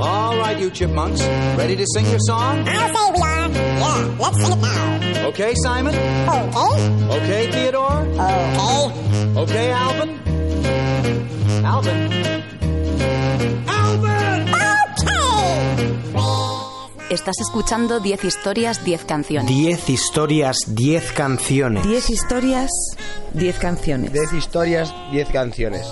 All right, you chipmunks. Ready to sing your song? I'll say we are. Yeah, let's sing it now. Okay, Simon? Okay. Okay, Theodore? Okay. Okay, Alvin? Alvin? Alvin! Okay. Estás escuchando 10 historias, 10 canciones. 10 historias, 10 canciones. 10 historias, 10 canciones. 10 historias, 10 canciones.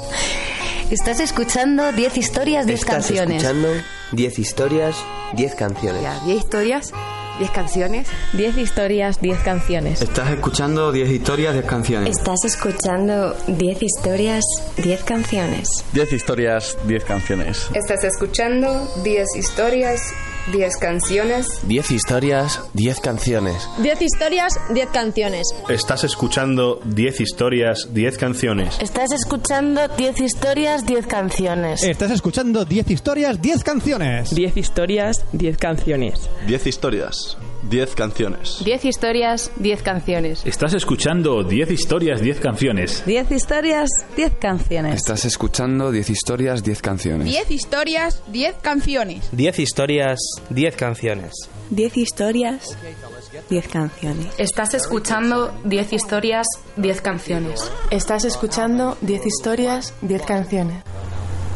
Estás escuchando 10 historias, 10 Estás canciones. escuchando 10 historias, 10 canciones. Ya, 10 historias, 10 canciones. 10 historias, 10 canciones. Estás escuchando 10 historias, 10 canciones. Estás escuchando 10 historias, 10 canciones. 10 historias, 10 canciones. Estás escuchando 10 historias, 10 canciones. 10 historias, 10 canciones. 10 historias, 10 canciones. Estás escuchando 10 historias, 10 canciones. Estás escuchando 10 historias, 10 canciones. Estás escuchando 10 historias, 10 canciones. 10 historias, 10 canciones. 10 historias, 10 canciones. 10 historias, 10 canciones. Estás escuchando 10 historias, 10 canciones. 10 historias, 10 canciones. Estás escuchando 10 historias, 10 canciones. 10 historias, 10 canciones. 10 historias, 10 canciones. 10 historias, 10 canciones. Estás escuchando 10 historias, 10 canciones. Estás escuchando 10 historias, 10 canciones.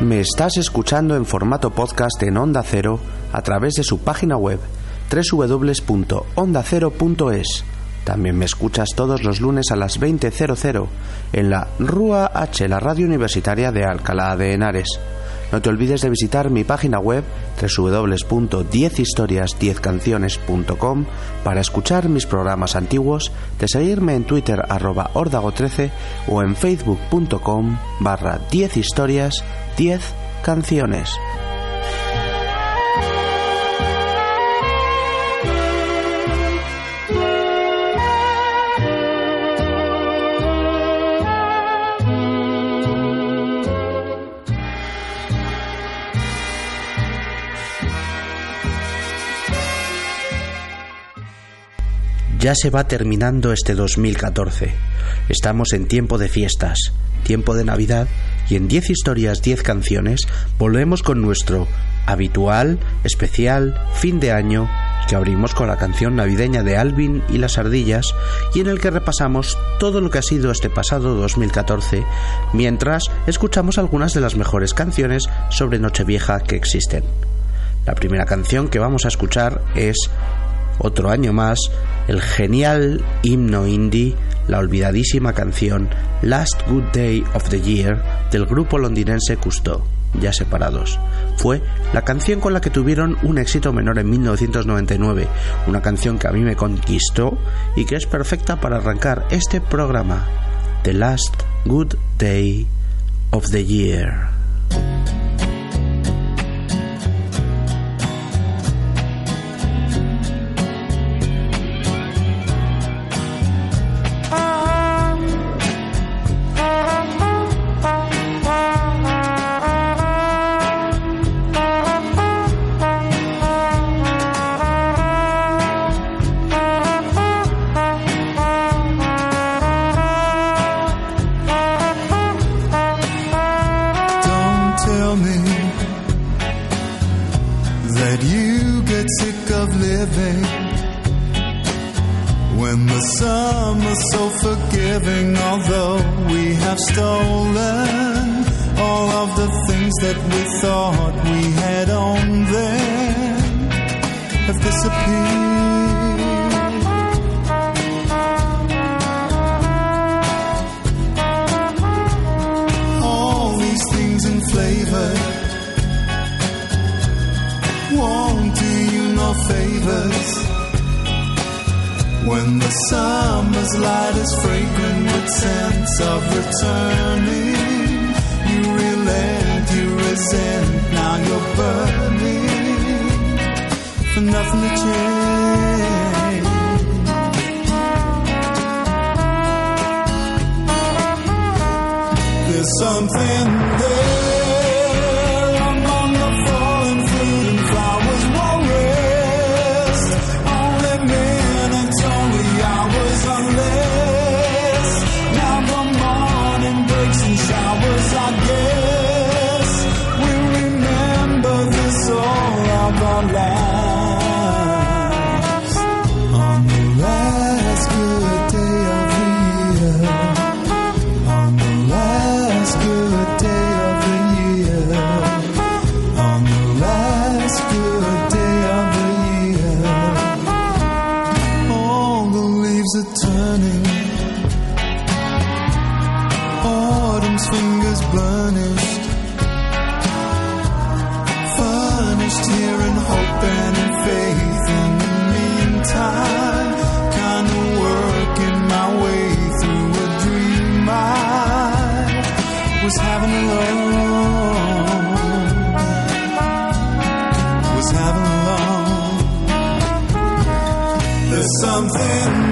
Me estás escuchando en formato podcast en Onda Cero a través de su página web www.ondacero.es. También me escuchas todos los lunes a las 20.00 en la Rúa H, la radio universitaria de Alcalá de Henares. No te olvides de visitar mi página web www.10historias10canciones.com para escuchar mis programas antiguos, de seguirme en Twitter arroba ordago13 o en facebook.com barra 10 historias 10 canciones. Ya se va terminando este 2014. Estamos en tiempo de fiestas, tiempo de Navidad y en 10 historias, 10 canciones volvemos con nuestro habitual, especial, fin de año que abrimos con la canción navideña de Alvin y las ardillas y en el que repasamos todo lo que ha sido este pasado 2014 mientras escuchamos algunas de las mejores canciones sobre Nochevieja que existen. La primera canción que vamos a escuchar es otro año más, el genial himno indie, la olvidadísima canción Last Good Day of the Year del grupo londinense Cousteau, ya separados. Fue la canción con la que tuvieron un éxito menor en 1999, una canción que a mí me conquistó y que es perfecta para arrancar este programa, The Last Good Day of the Year. There's something.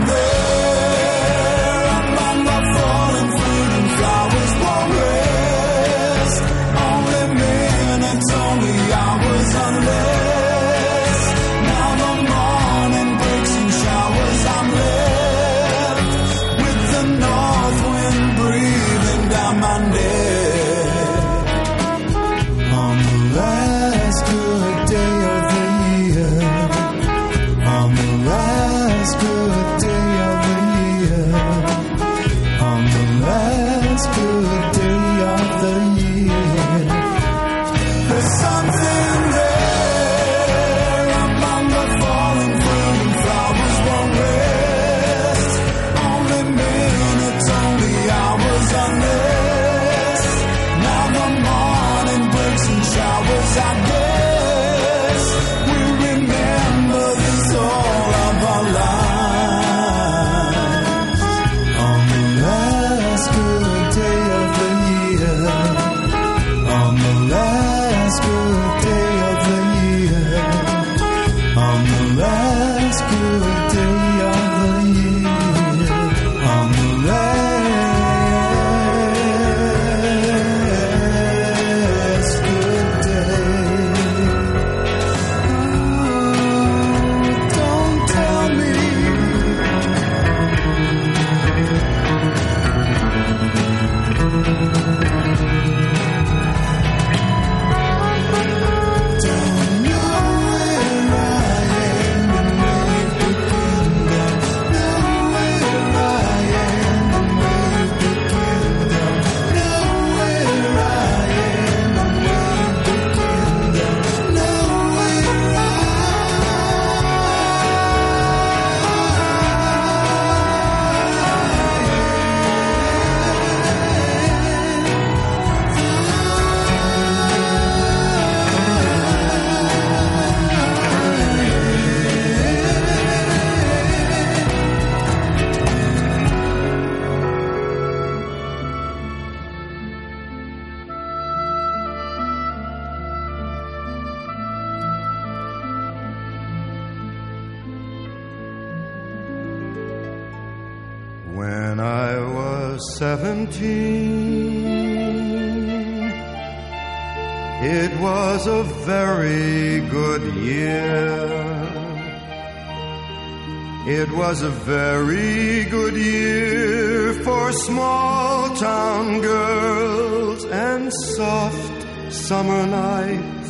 was a very good year for small town girls and soft summer nights.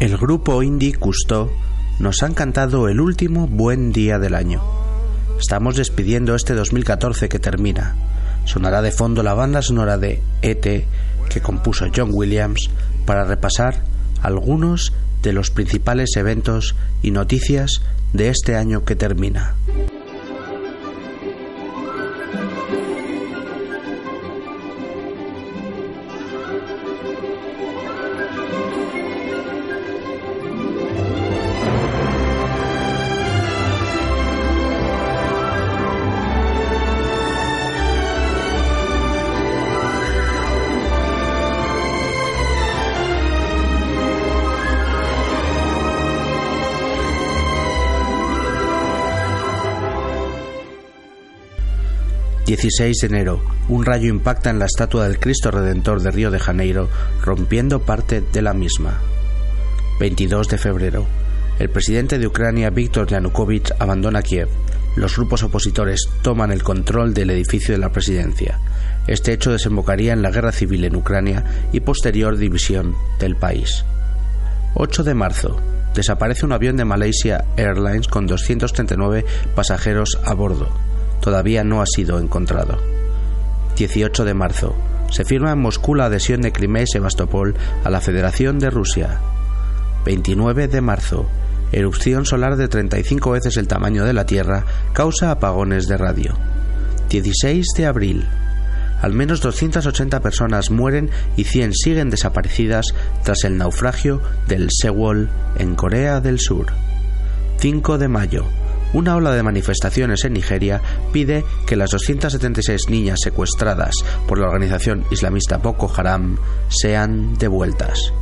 El grupo indie Custó nos han cantado el último buen día del año. Estamos despidiendo este 2014 que termina. Sonará de fondo la banda sonora de ET que compuso John Williams para repasar algunos de los principales eventos y noticias de este año que termina. 16 de enero, un rayo impacta en la estatua del Cristo Redentor de Río de Janeiro, rompiendo parte de la misma. 22 de febrero, el presidente de Ucrania, Viktor Yanukovych, abandona Kiev. Los grupos opositores toman el control del edificio de la presidencia. Este hecho desembocaría en la guerra civil en Ucrania y posterior división del país. 8 de marzo. Desaparece un avión de Malaysia Airlines con 239 pasajeros a bordo. Todavía no ha sido encontrado. 18 de marzo. Se firma en Moscú la adhesión de Crimea y Sebastopol a la Federación de Rusia. 29 de marzo. Erupción solar de 35 veces el tamaño de la Tierra causa apagones de radio. 16 de abril. Al menos 280 personas mueren y 100 siguen desaparecidas tras el naufragio del Sewol en Corea del Sur. 5 de mayo. Una ola de manifestaciones en Nigeria pide que las 276 niñas secuestradas por la organización islamista Boko Haram sean devueltas.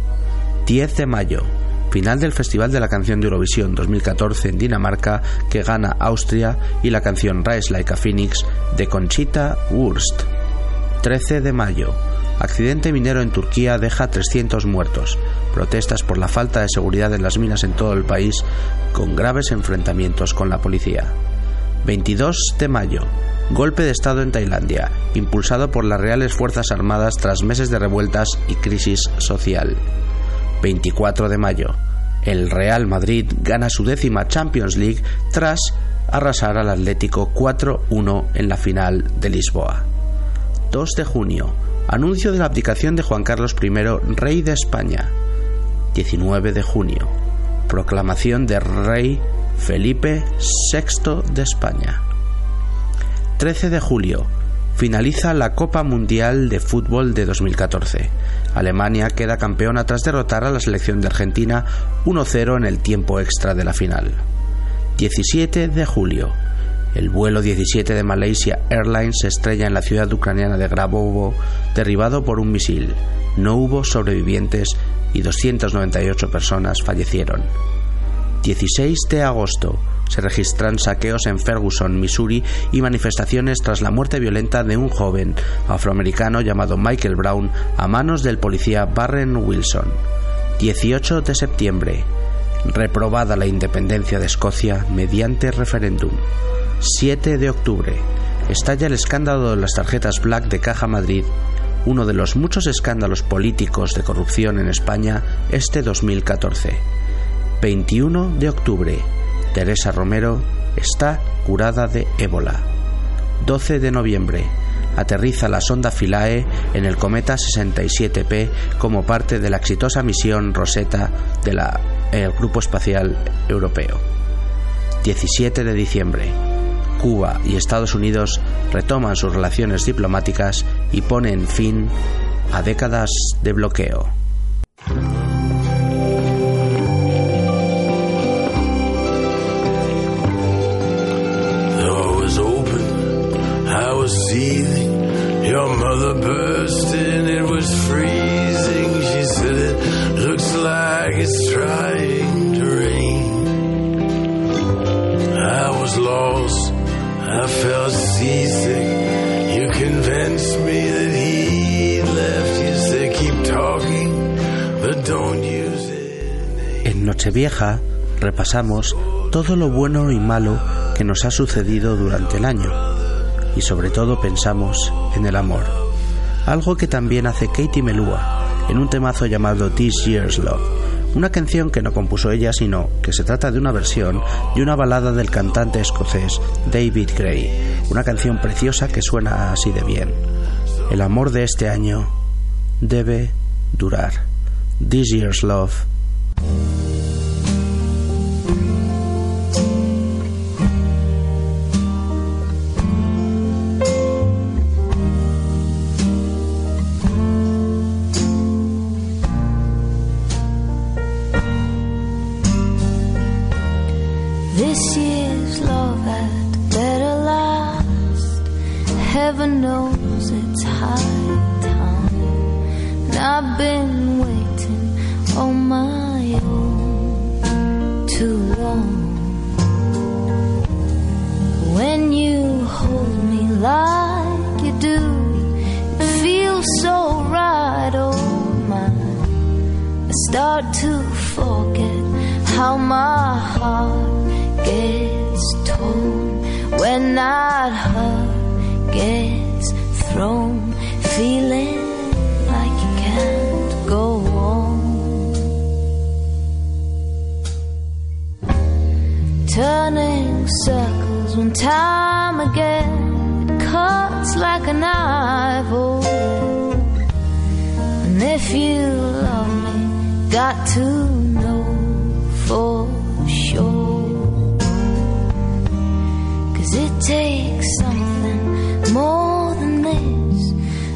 10 de mayo final del Festival de la Canción de Eurovisión 2014 en Dinamarca que gana Austria y la canción Rise Like a Phoenix de Conchita Wurst. 13 de mayo. Accidente minero en Turquía deja 300 muertos. Protestas por la falta de seguridad en las minas en todo el país con graves enfrentamientos con la policía. 22 de mayo. Golpe de Estado en Tailandia, impulsado por las Reales Fuerzas Armadas tras meses de revueltas y crisis social. 24 de mayo. El Real Madrid gana su décima Champions League tras arrasar al Atlético 4-1 en la final de Lisboa. 2 de junio. Anuncio de la abdicación de Juan Carlos I, rey de España. 19 de junio. Proclamación de rey Felipe VI de España. 13 de julio finaliza la Copa Mundial de Fútbol de 2014. Alemania queda campeona tras derrotar a la selección de Argentina 1-0 en el tiempo extra de la final. 17 de julio. El vuelo 17 de Malaysia Airlines se estrella en la ciudad ucraniana de Grabovo, derribado por un misil. No hubo sobrevivientes y 298 personas fallecieron. 16 de agosto se registran saqueos en Ferguson, Missouri y manifestaciones tras la muerte violenta de un joven afroamericano llamado Michael Brown a manos del policía Barren Wilson. 18 de septiembre. Reprobada la independencia de Escocia mediante referéndum. 7 de octubre. Estalla el escándalo de las tarjetas Black de Caja Madrid, uno de los muchos escándalos políticos de corrupción en España este 2014. 21 de octubre. Teresa Romero está curada de ébola. 12 de noviembre. Aterriza la sonda Philae en el cometa 67P como parte de la exitosa misión Rosetta del Grupo Espacial Europeo. 17 de diciembre. Cuba y Estados Unidos retoman sus relaciones diplomáticas y ponen fin a décadas de bloqueo. En Nochevieja repasamos todo lo bueno y malo que nos ha sucedido durante el año y sobre todo pensamos en el amor. Algo que también hace Katie Melua en un temazo llamado This Year's Love. Una canción que no compuso ella, sino que se trata de una versión de una balada del cantante escocés David Gray. Una canción preciosa que suena así de bien. El amor de este año debe durar. This Year's Love. knows it's high time. And I've been waiting on my own too long. When you hold me like you do, it feels so right, oh my. I start to forget how my heart gets torn when that hurt gets thrown, feeling like you can't go on. Turning circles when time again it cuts like a knife. Oh, and if you love me, got to know for sure. Cause it takes something more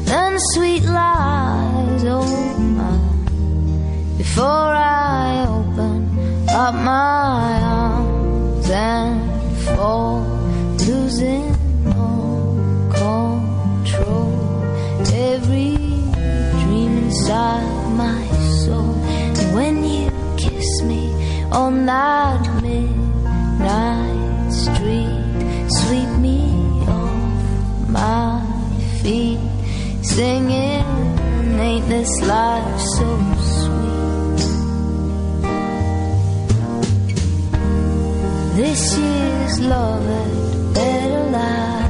than sweet lies, oh my. Before I open up my arms and fall, losing all control. Every dream inside my soul. And when you kiss me on that midnight street, sweep me off my feet, singing, Ain't this life so sweet? This year's love had better last.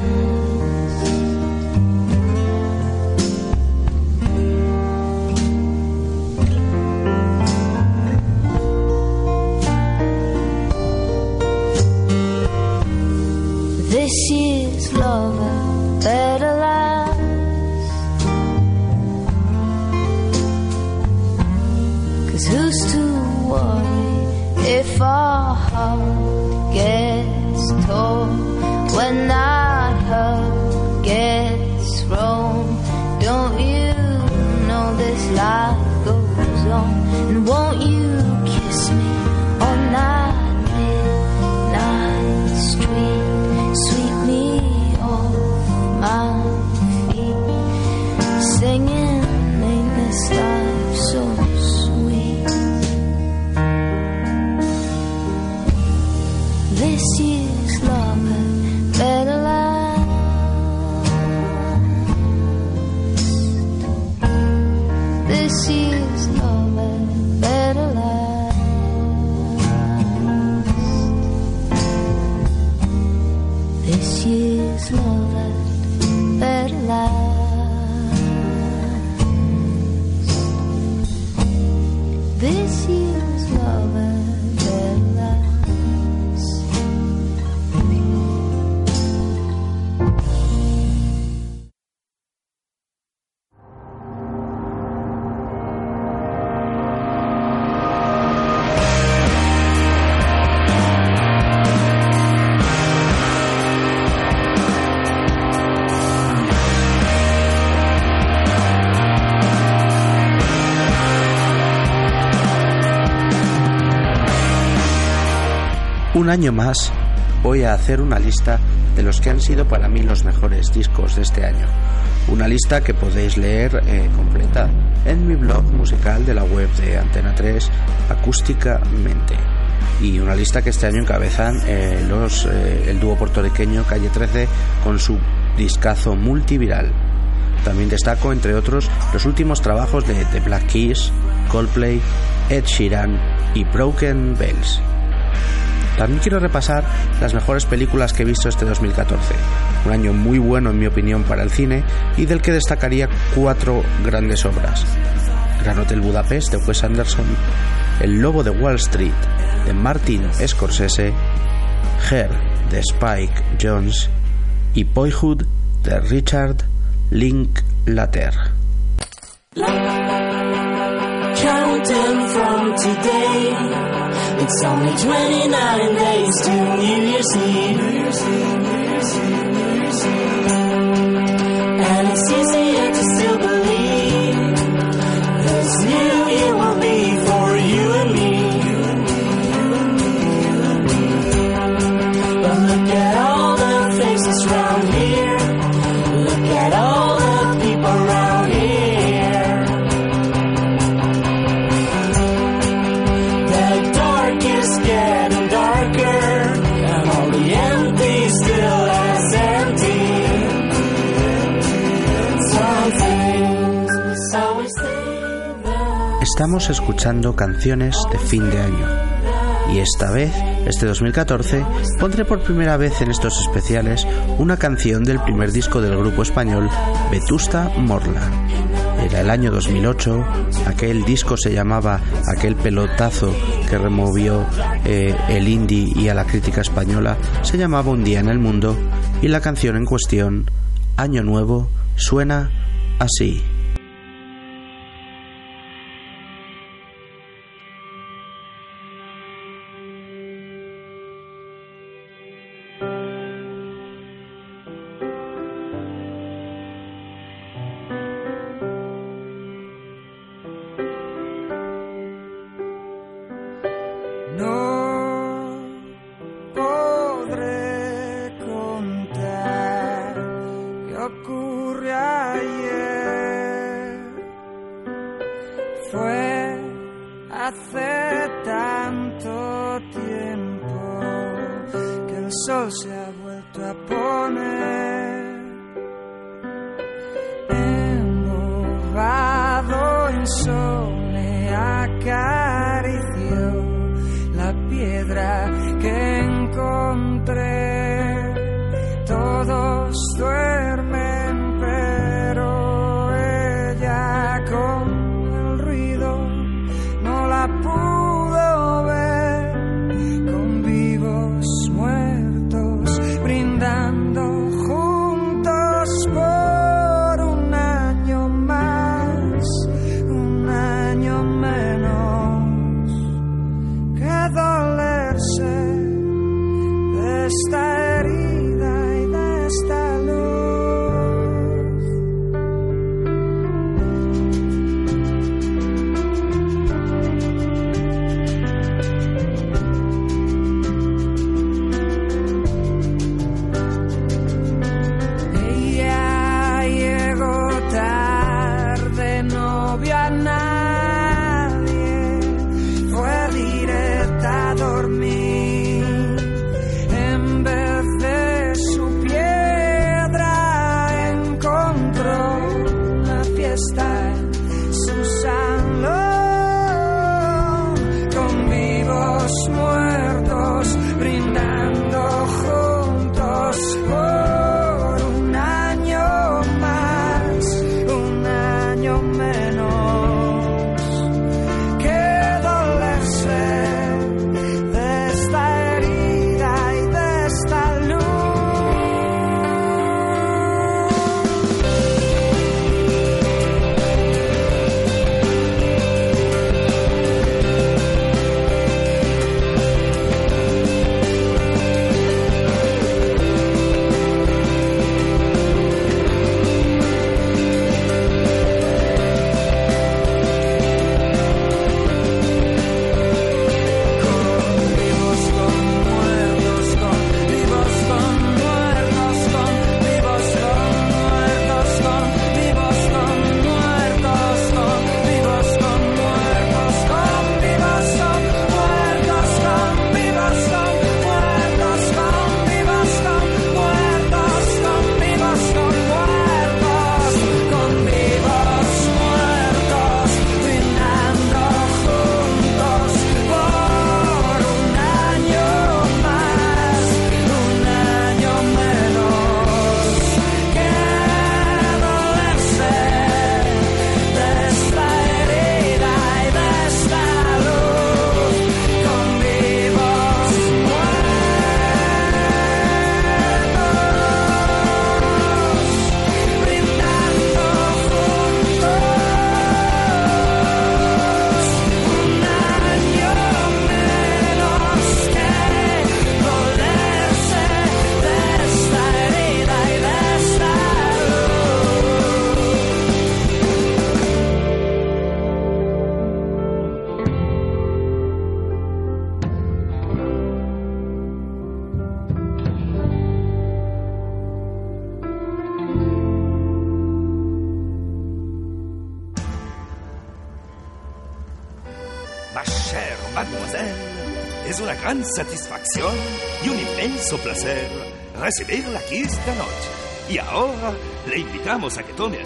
This year's love fall. Un año más voy a hacer una lista de los que han sido para mí los mejores discos de este año. Una lista que podéis leer eh, completa en mi blog musical de la web de Antena 3, Acústicamente. Y una lista que este año encabezan eh, los, eh, el dúo puertorriqueño Calle 13 con su discazo multiviral. También destaco, entre otros, los últimos trabajos de The Black Keys, Coldplay, Ed Sheeran y Broken Bells. También quiero repasar las mejores películas que he visto este 2014. Un año muy bueno en mi opinión para el cine y del que destacaría cuatro grandes obras. Gran Hotel Budapest de Wes Anderson, El Lobo de Wall Street de Martin Scorsese, Her de Spike Jones y Boyhood de Richard Linklater. It's only 29 days to New Year's Eve. Estamos escuchando canciones de fin de año. Y esta vez, este 2014, pondré por primera vez en estos especiales una canción del primer disco del grupo español, Vetusta Morla. Era el año 2008, aquel disco se llamaba Aquel pelotazo que removió eh, el indie y a la crítica española, se llamaba Un día en el mundo y la canción en cuestión, Año Nuevo, suena así.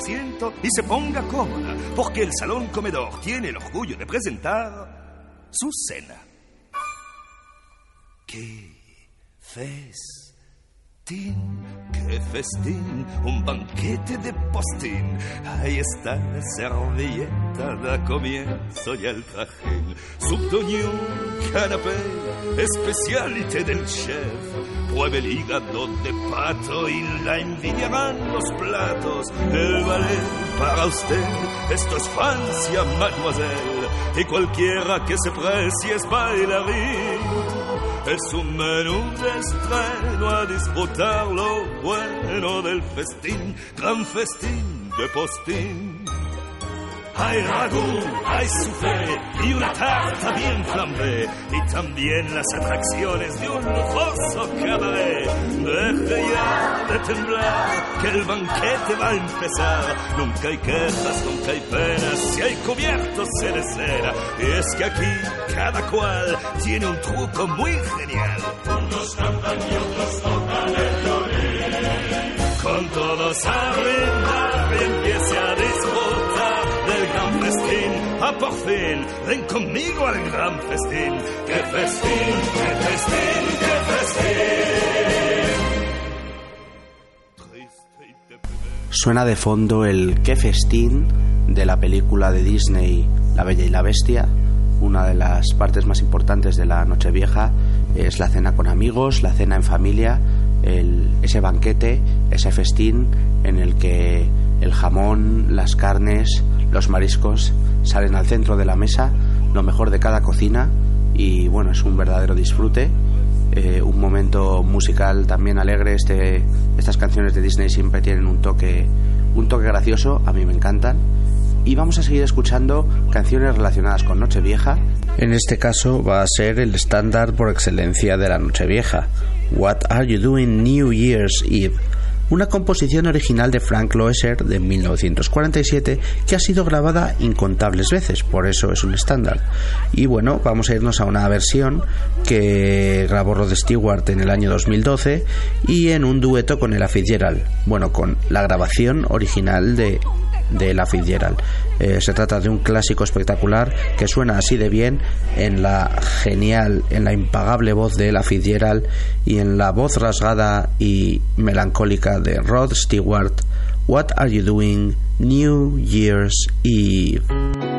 asiento y se ponga cómoda, porque el Salón Comedor tiene el orgullo de presentar su cena. ¡Qué festín! ¡Qué festín! Un banquete de postín. Ahí está la servilleta, da comienzo y al trajín. Subdoñón, canapé, especialité del chef Pruebe el hígado de pato y la envidiarán los platos. El ballet para usted, esto es Francia, mademoiselle. Y cualquiera que se precie es bailarín. Es un menú de estreno a disfrutar lo bueno del festín, gran festín de postín. Hay ragú, hay soufflé y una tarta bien flambé y también las atracciones de un lujoso cabaret. Deje ya de temblar que el banquete va a empezar. Nunca hay quejas, nunca hay penas, si hay cubiertos se cera. Y es que aquí cada cual tiene un truco muy genial. Unos cantan y otros tocan el violín. Con todos a A por fin, ven conmigo al gran festín. ¡Qué festín, qué festín, qué festín! Suena de fondo el Qué festín de la película de Disney La Bella y la Bestia. Una de las partes más importantes de la Nochevieja es la cena con amigos, la cena en familia, ese banquete, ese festín en el que el jamón, las carnes, los mariscos salen al centro de la mesa, lo mejor de cada cocina y bueno, es un verdadero disfrute. Eh, un momento musical también alegre. Este, estas canciones de Disney siempre tienen un toque, un toque gracioso, a mí me encantan. Y vamos a seguir escuchando canciones relacionadas con Nochevieja. En este caso va a ser el estándar por excelencia de la Nochevieja. What Are You Doing New Year's Eve? Una composición original de Frank Loesser de 1947 que ha sido grabada incontables veces, por eso es un estándar. Y bueno, vamos a irnos a una versión que grabó Rod Stewart en el año 2012 y en un dueto con Ella Fitzgerald. Bueno, con la grabación original de de la Fitzgerald. Eh, se trata de un clásico espectacular que suena así de bien en la genial, en la impagable voz de la Fitzgerald y en la voz rasgada y melancólica de Rod Stewart. What are you doing New Year's Eve?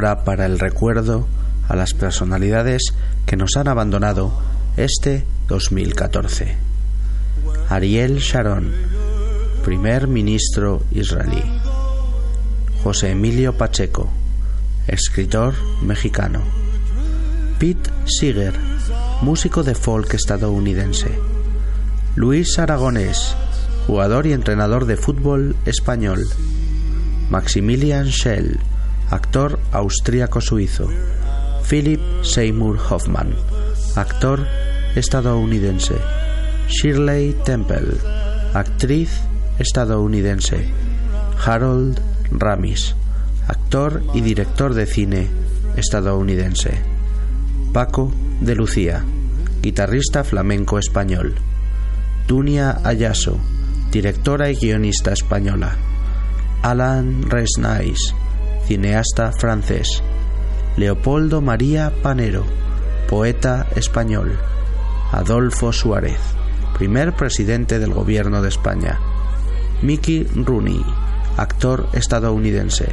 Ahora para el recuerdo a las personalidades que nos han abandonado este 2014. Ariel Sharon, primer ministro israelí. José Emilio Pacheco, escritor mexicano. Pete Seeger, músico de folk estadounidense. Luis Aragonés, jugador y entrenador de fútbol español. Maximilian Schell, actor austríaco-suizo. Philip Seymour Hoffman, actor estadounidense. Shirley Temple, actriz estadounidense. Harold Ramis, actor y director de cine estadounidense. Paco de Lucía, guitarrista flamenco español. Dunia Ayaso, directora y guionista española. Alan Resnais, cineasta francés. Leopoldo María Panero, poeta español. Adolfo Suárez, primer presidente del gobierno de España. Mickey Rooney, actor estadounidense.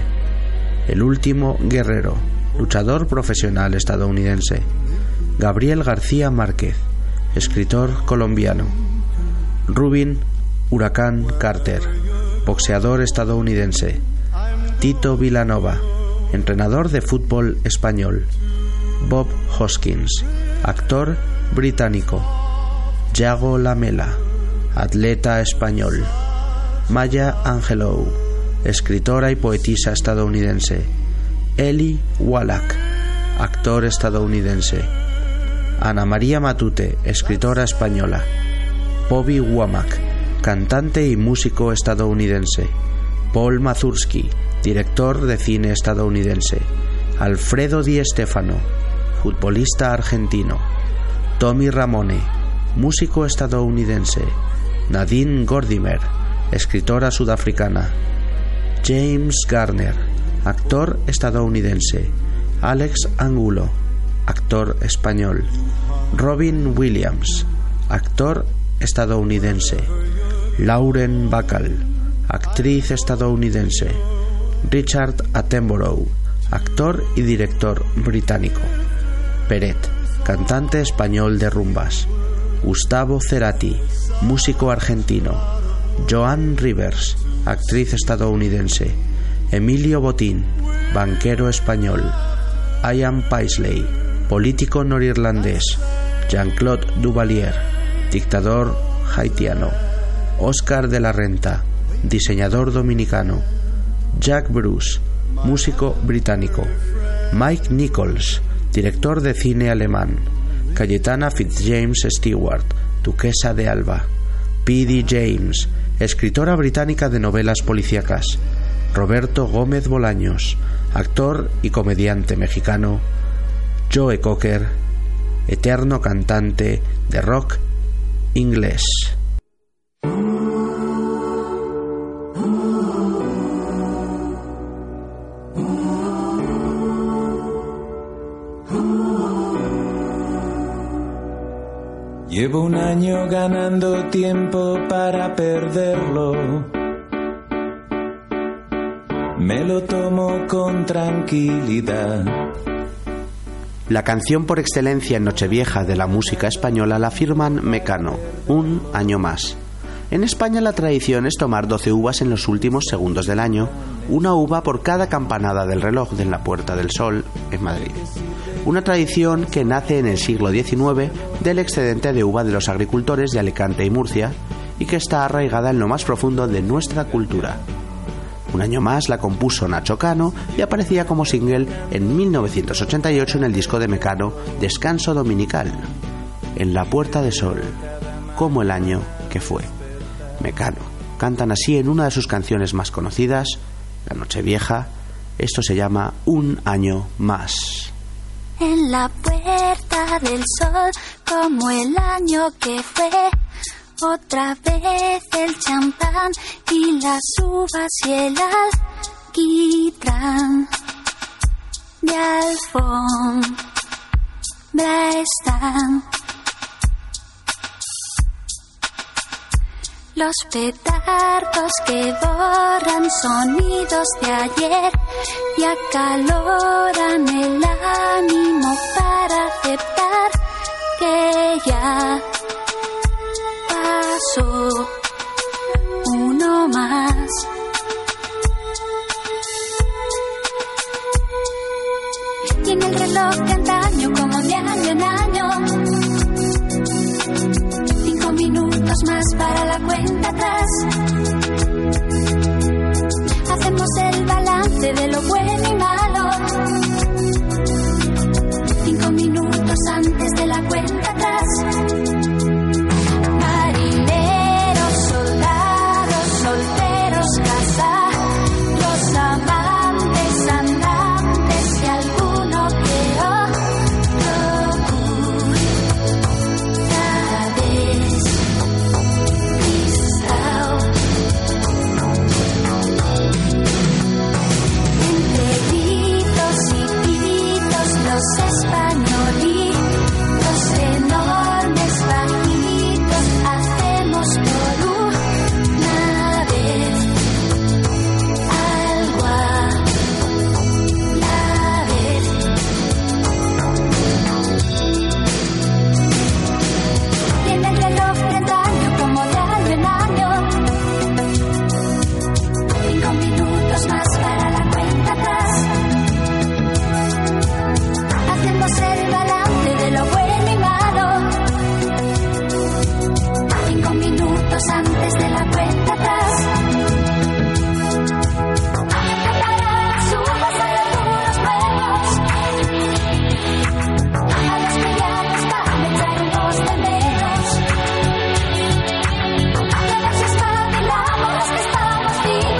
El último guerrero, luchador profesional estadounidense. Gabriel García Márquez, escritor colombiano. Rubin Huracán Carter, boxeador estadounidense. Tito Vilanova, entrenador de fútbol español. Bob Hoskins, actor británico. Yago Lamela, atleta español. Maya Angelou, escritora y poetisa estadounidense. Eli Wallach, actor estadounidense. Ana María Matute, escritora española. Bobby Womack, cantante y músico estadounidense. Paul Mazursky, director de cine estadounidense. Alfredo Di Stefano, futbolista argentino. Tommy Ramone, músico estadounidense. Nadine Gordimer, escritora sudafricana. James Garner, actor estadounidense. Alex Angulo, actor español. Robin Williams, actor estadounidense. Lauren Bacall, actriz estadounidense. Richard Attenborough, actor y director británico. Peret, cantante español de rumbas. Gustavo Cerati, músico argentino. Joan Rivers, actriz estadounidense. Emilio Botín, banquero español. Ian Paisley, político norirlandés. Jean-Claude Duvalier, dictador haitiano. Oscar de la Renta, diseñador dominicano. Jack Bruce, músico británico. Mike Nichols, director de cine alemán. Cayetana Fitzjames Stewart, duquesa de Alba. P.D. James, escritora británica de novelas policíacas. Roberto Gómez Bolaños, actor y comediante mexicano. Joe Cocker, eterno cantante de rock inglés. Llevo un año ganando tiempo para perderlo. Me lo tomo con tranquilidad. La canción por excelencia en Nochevieja de la música española la firman Mecano, un año más. En España la tradición es tomar 12 uvas en los últimos segundos del año, una uva por cada campanada del reloj de la Puerta del Sol en Madrid. Una tradición que nace en el siglo XIX del excedente de uva de los agricultores de Alicante y Murcia y que está arraigada en lo más profundo de nuestra cultura. Un año más la compuso Nacho Cano y aparecía como single en 1988 en el disco de Mecano Descanso Dominical, en La Puerta del Sol, como el año que fue. Mecano. Cantan así en una de sus canciones más conocidas, La Nochevieja. Esto se llama Un año más. En la puerta del sol, como el año que fue, otra vez el champán y las uvas y el alquitrán de alfombra están. Los petardos que borran sonidos de ayer y acaloran el ánimo para aceptar que ya pasó uno más. Y en el reloj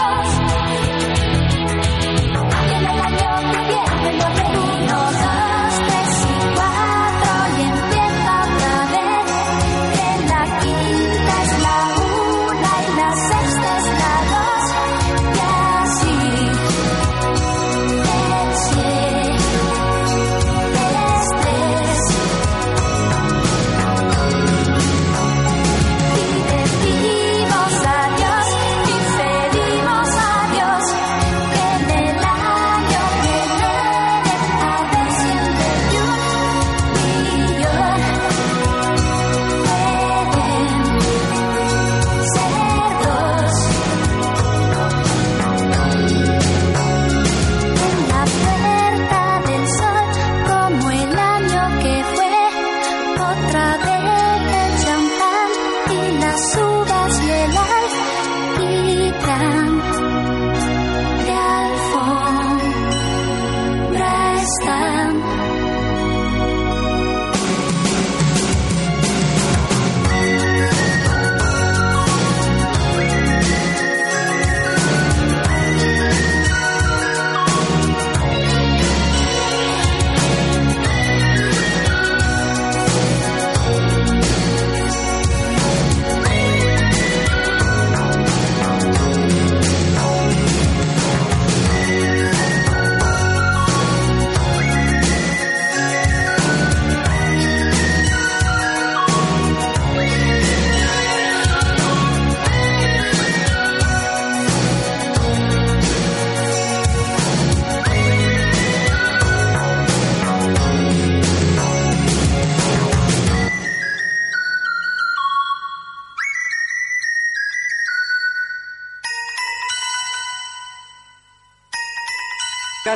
love.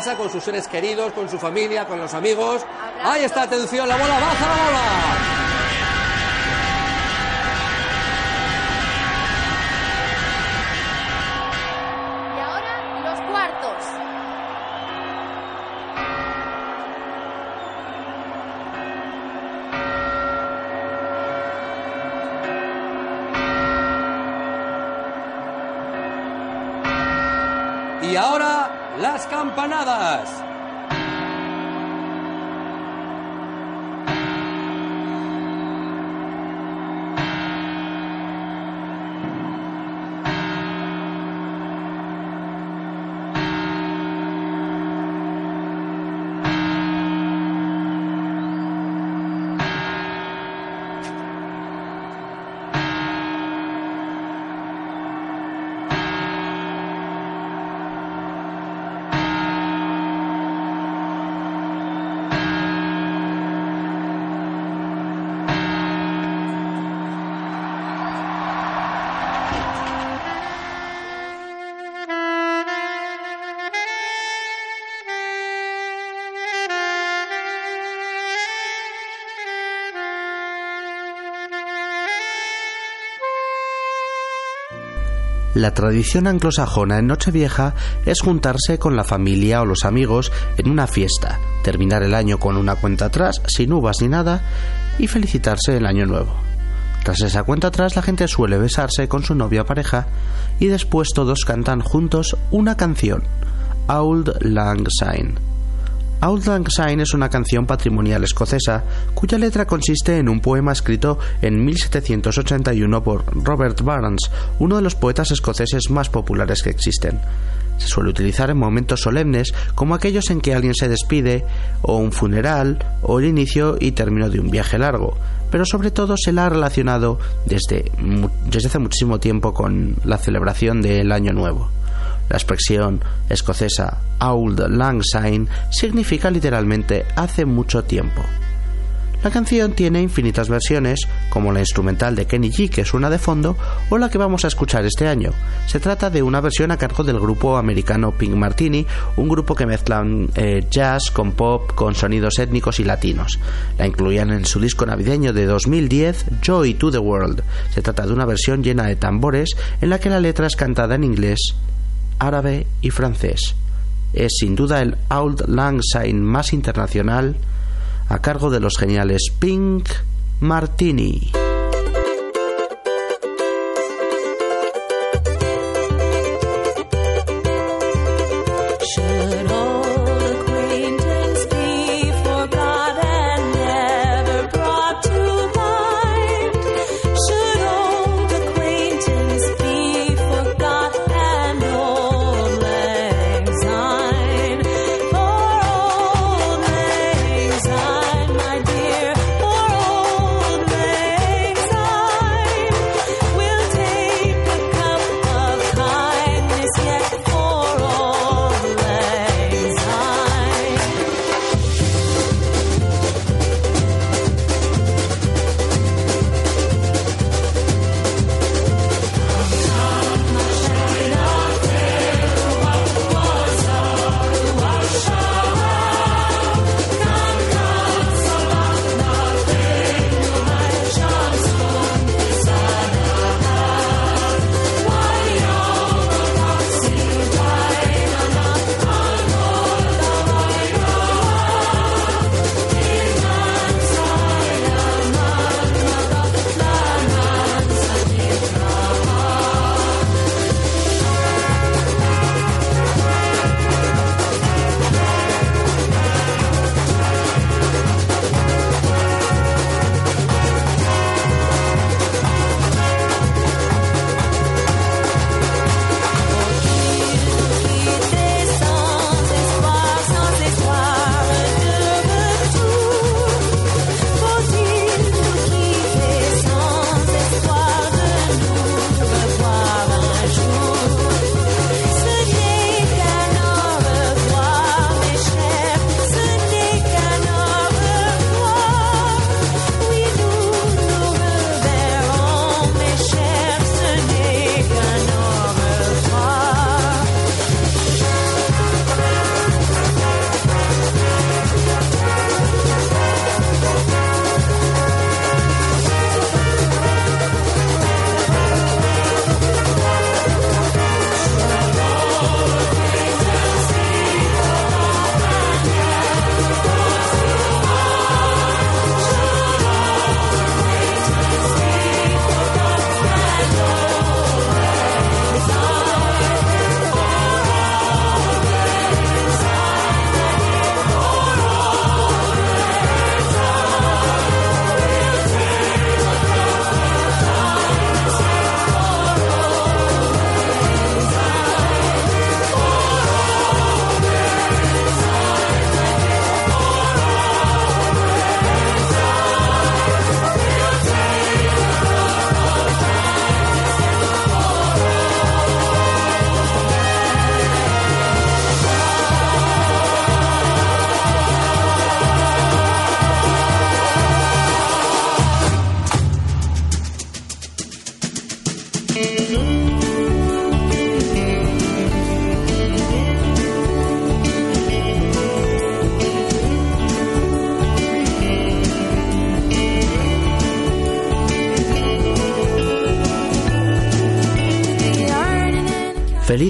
Casa, con sus seres queridos, con su familia, con los amigos. Ahí está, atención, la bola, baja la bola. Y ahora las campanadas. La tradición anglosajona en Nochevieja es juntarse con la familia o los amigos en una fiesta, terminar el año con una cuenta atrás, sin uvas ni nada, y felicitarse el año nuevo. Tras esa cuenta atrás la gente suele besarse con su novia pareja y después todos cantan juntos una canción, Auld Lang Syne. Auld Syne es una canción patrimonial escocesa cuya letra consiste en un poema escrito en 1781 por Robert Burns, uno de los poetas escoceses más populares que existen. Se suele utilizar en momentos solemnes como aquellos en que alguien se despide, o un funeral, o el inicio y término de un viaje largo, pero sobre todo se la ha relacionado desde, desde hace muchísimo tiempo con la celebración del Año Nuevo. La expresión escocesa Auld Lang Syne significa literalmente hace mucho tiempo. La canción tiene infinitas versiones, como la instrumental de Kenny G que suena de fondo, o la que vamos a escuchar este año. Se trata de una versión a cargo del grupo americano Pink Martini, un grupo que mezclan eh, jazz con pop, con sonidos étnicos y latinos. La incluían en su disco navideño de 2010, Joy to the World. Se trata de una versión llena de tambores en la que la letra es cantada en inglés, árabe y francés. Es sin duda el Auld Lang Syne más internacional a cargo de los geniales Pink Martini.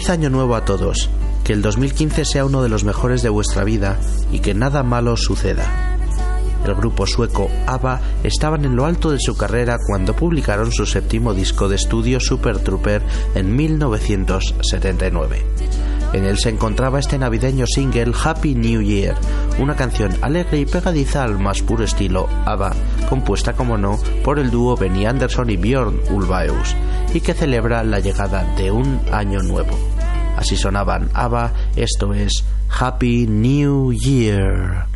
Feliz año nuevo a todos, que el 2015 sea uno de los mejores de vuestra vida y que nada malo suceda. El grupo sueco ABBA estaban en lo alto de su carrera cuando publicaron su séptimo disco de estudio Super Trooper en 1979. En él se encontraba este navideño single Happy New Year, una canción alegre y pegadiza al más puro estilo ABBA, compuesta como no por el dúo Benny Anderson y Björn Ulvaeus, y que celebra la llegada de un año nuevo. Así sonaban ABBA, esto es Happy New Year.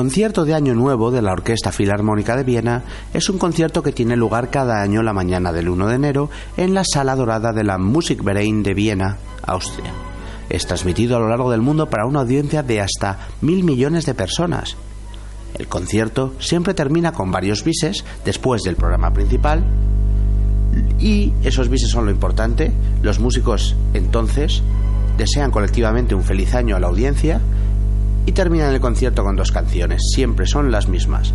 Concierto de Año Nuevo de la Orquesta Filarmónica de Viena es un concierto que tiene lugar cada año la mañana del 1 de enero en la Sala Dorada de la Musikverein de Viena, Austria. Es transmitido a lo largo del mundo para una audiencia de hasta mil millones de personas. El concierto siempre termina con varios bises después del programa principal y esos bises son lo importante. Los músicos entonces desean colectivamente un feliz año a la audiencia y terminan el concierto con dos canciones, siempre son las mismas.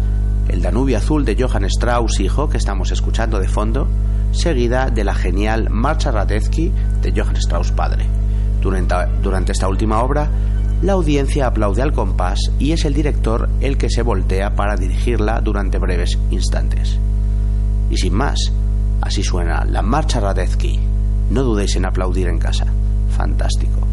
El Danubio Azul de Johann Strauss hijo, que estamos escuchando de fondo, seguida de la genial Marcha Radetzky de Johann Strauss padre. Durante, esta última obra, la audiencia aplaude al compás y es el director el que se voltea para dirigirla durante breves instantes. Y sin más, así suena la Marcha Radetzky. No dudéis en aplaudir en casa. Fantástico.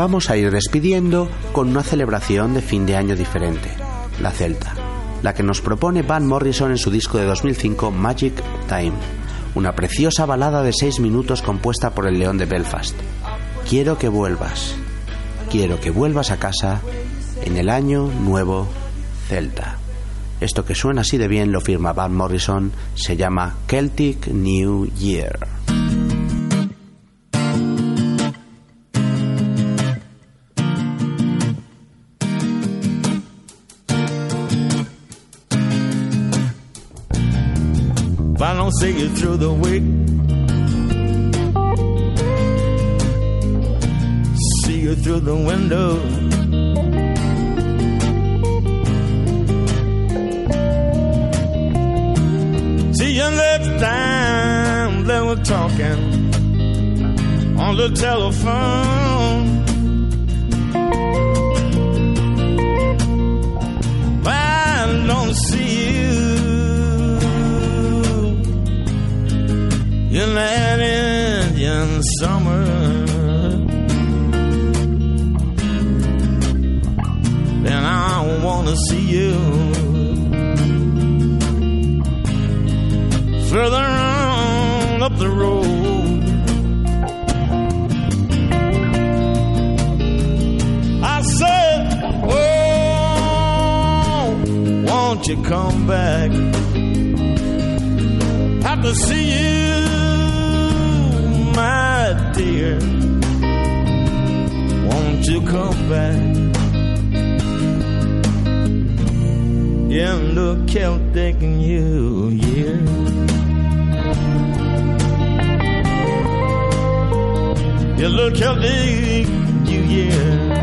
Vamos a ir despidiendo con una celebración de fin de año diferente, la Celta, la que nos propone Van Morrison en su disco de 2005 Magic Time, una preciosa balada de seis minutos compuesta por el León de Belfast. Quiero que vuelvas, quiero que vuelvas a casa en el año nuevo Celta. Esto que suena así de bien lo firma Van Morrison, se llama Celtic New Year. see you through the week. See you through the window. See you next time that we're talking on the telephone. in that Indian summer. then I wanna see you further on up the road. I said, Oh, won't you come back? Have to see you dear, won't you come back? Yeah, look how taking you, yeah. Yeah, look how big you, yeah.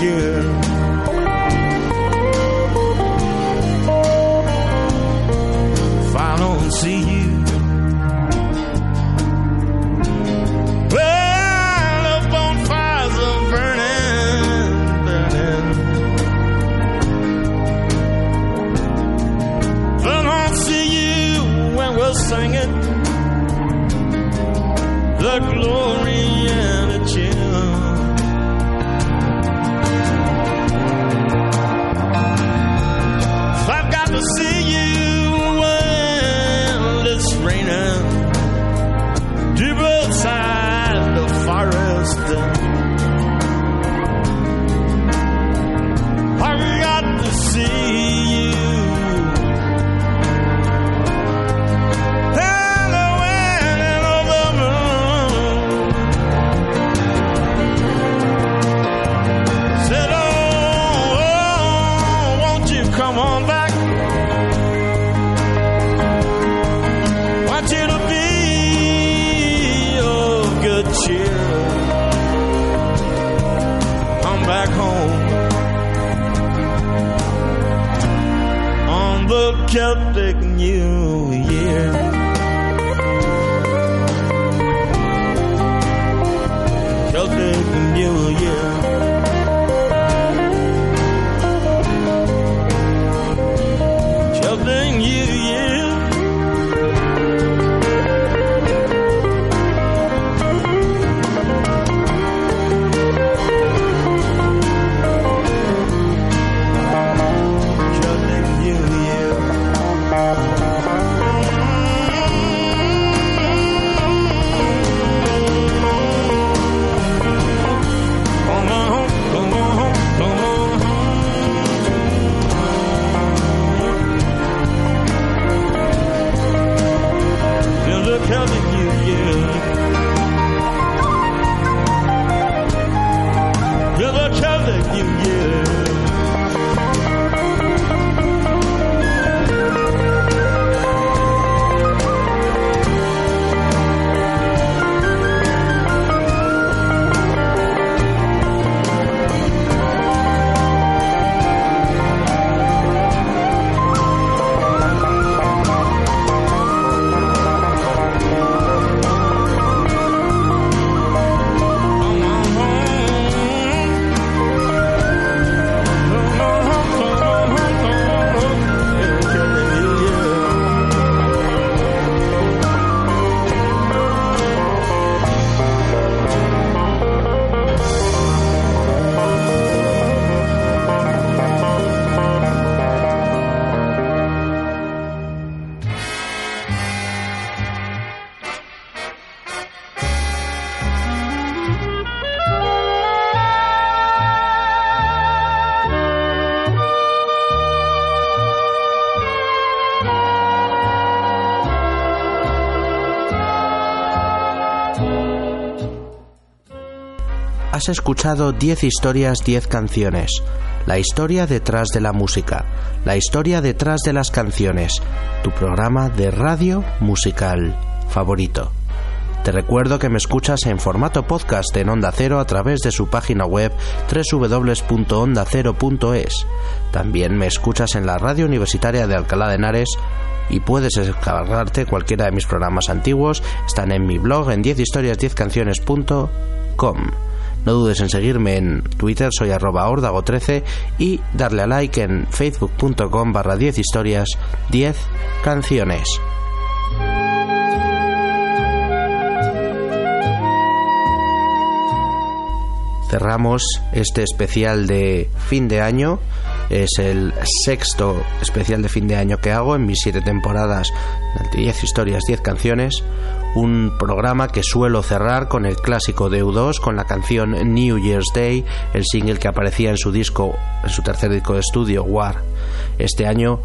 You. Has escuchado 10 historias, 10 canciones. La historia detrás de la música, la historia detrás de las canciones. Tu programa de radio musical favorito. Te recuerdo que me escuchas en formato podcast en Onda Cero a través de su página web www.ondacero.es. También me escuchas en la radio universitaria de Alcalá de Henares y puedes descargarte cualquiera de mis programas antiguos. Están en mi blog en 10historias10canciones.com. No dudes en seguirme en Twitter, soy arroba ordago13 y darle a like en facebook.com barra 10 historias 10 canciones. cerramos este especial de fin de año. Es el sexto especial de fin de año que hago en mis siete temporadas de 10 historias, 10 canciones. Un programa que suelo cerrar con el clásico de U2, con la canción New Year's Day, el single que aparecía en su disco, en su tercer disco de estudio, War. Este año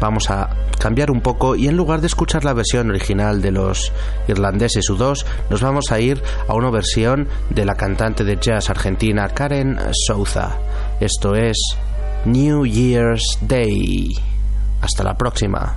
vamos a cambiar un poco y en lugar de escuchar la versión original de los irlandeses U2, nos vamos a ir a una versión de la cantante de jazz argentina Karen Souza. Esto es New Year's Day. Hasta la próxima.